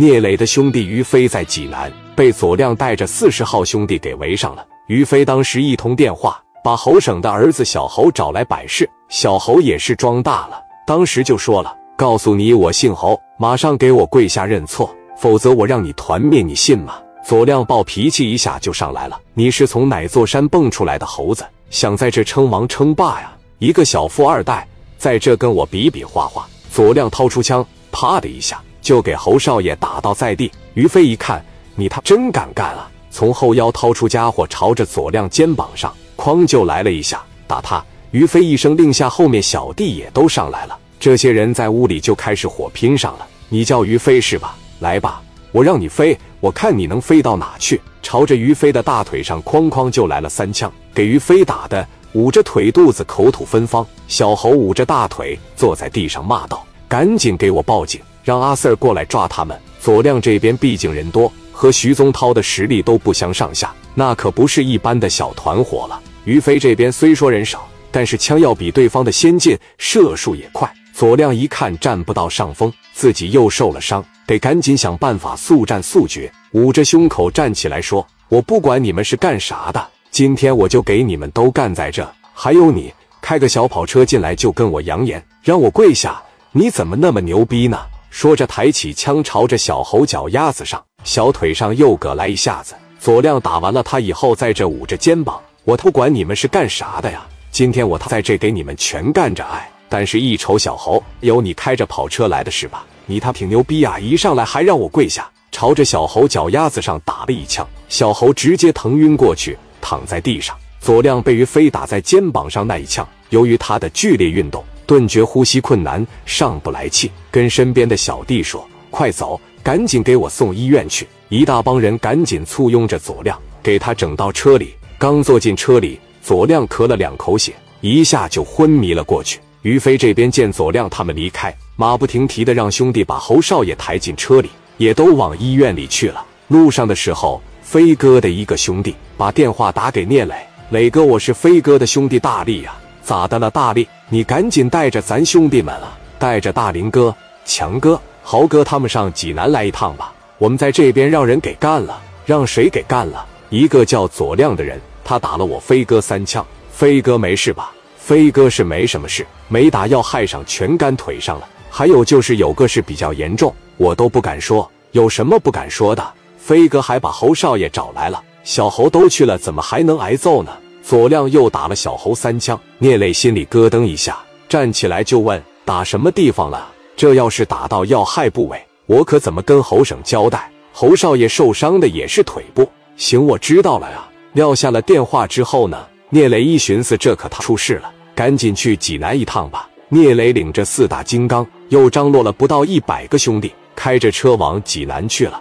聂磊的兄弟于飞在济南，被左亮带着四十号兄弟给围上了。于飞当时一通电话，把侯省的儿子小侯找来摆事。小侯也是装大了，当时就说了：“告诉你，我姓侯，马上给我跪下认错，否则我让你团灭，你信吗？”左亮暴脾气一下就上来了：“你是从哪座山蹦出来的猴子？想在这称王称霸呀？一个小富二代，在这跟我比比划划？”左亮掏出枪，啪的一下就给侯少爷打倒在地。于飞一看，你他真敢干啊！从后腰掏出家伙，朝着左亮肩膀上哐就来了一下，打他。于飞一声令下，后面小弟也都上来了。这些人在屋里就开始火拼上了。你叫于飞是吧？来吧，我让你飞，我看你能飞到哪去！朝着于飞的大腿上哐哐就来了三枪，给于飞打的捂着腿肚子，口吐芬芳。小猴捂着大腿坐在地上骂道：“赶紧给我报警，让阿 Sir 过来抓他们！”左亮这边毕竟人多，和徐宗涛的实力都不相上下，那可不是一般的小团伙了。于飞这边虽说人少。但是枪要比对方的先进，射速也快。左亮一看占不到上风，自己又受了伤，得赶紧想办法速战速决。捂着胸口站起来说：“我不管你们是干啥的，今天我就给你们都干在这。还有你，开个小跑车进来就跟我扬言，让我跪下，你怎么那么牛逼呢？”说着抬起枪朝着小猴脚丫子上、小腿上又搁来一下子。左亮打完了他以后，在这捂着肩膀：“我不管你们是干啥的呀！”今天我他在这给你们全干着哎，但是一瞅小猴，有你开着跑车来的是吧？你他挺牛逼啊！一上来还让我跪下，朝着小猴脚丫子上打了一枪，小猴直接疼晕过去，躺在地上。左亮被于飞打在肩膀上那一枪，由于他的剧烈运动，顿觉呼吸困难，上不来气，跟身边的小弟说：“快走，赶紧给我送医院去！”一大帮人赶紧簇拥着左亮，给他整到车里。刚坐进车里。左亮咳了两口血，一下就昏迷了过去。于飞这边见左亮他们离开，马不停蹄的让兄弟把侯少爷抬进车里，也都往医院里去了。路上的时候，飞哥的一个兄弟把电话打给聂磊：“磊哥，我是飞哥的兄弟大力呀，咋的了？大力，你赶紧带着咱兄弟们啊，带着大林哥、强哥、豪哥他们上济南来一趟吧。我们在这边让人给干了，让谁给干了？一个叫左亮的人。”他打了我飞哥三枪，飞哥没事吧？飞哥是没什么事，没打要害上全干腿上了。还有就是有个是比较严重，我都不敢说。有什么不敢说的？飞哥还把侯少爷找来了，小侯都去了，怎么还能挨揍呢？左亮又打了小侯三枪，聂磊心里咯噔一下，站起来就问：打什么地方了？这要是打到要害部位，我可怎么跟侯省交代？侯少爷受伤的也是腿部。行，我知道了呀。撂下了电话之后呢，聂磊一寻思，这可他出事了，赶紧去济南一趟吧。聂磊领着四大金刚，又张罗了不到一百个兄弟，开着车往济南去了。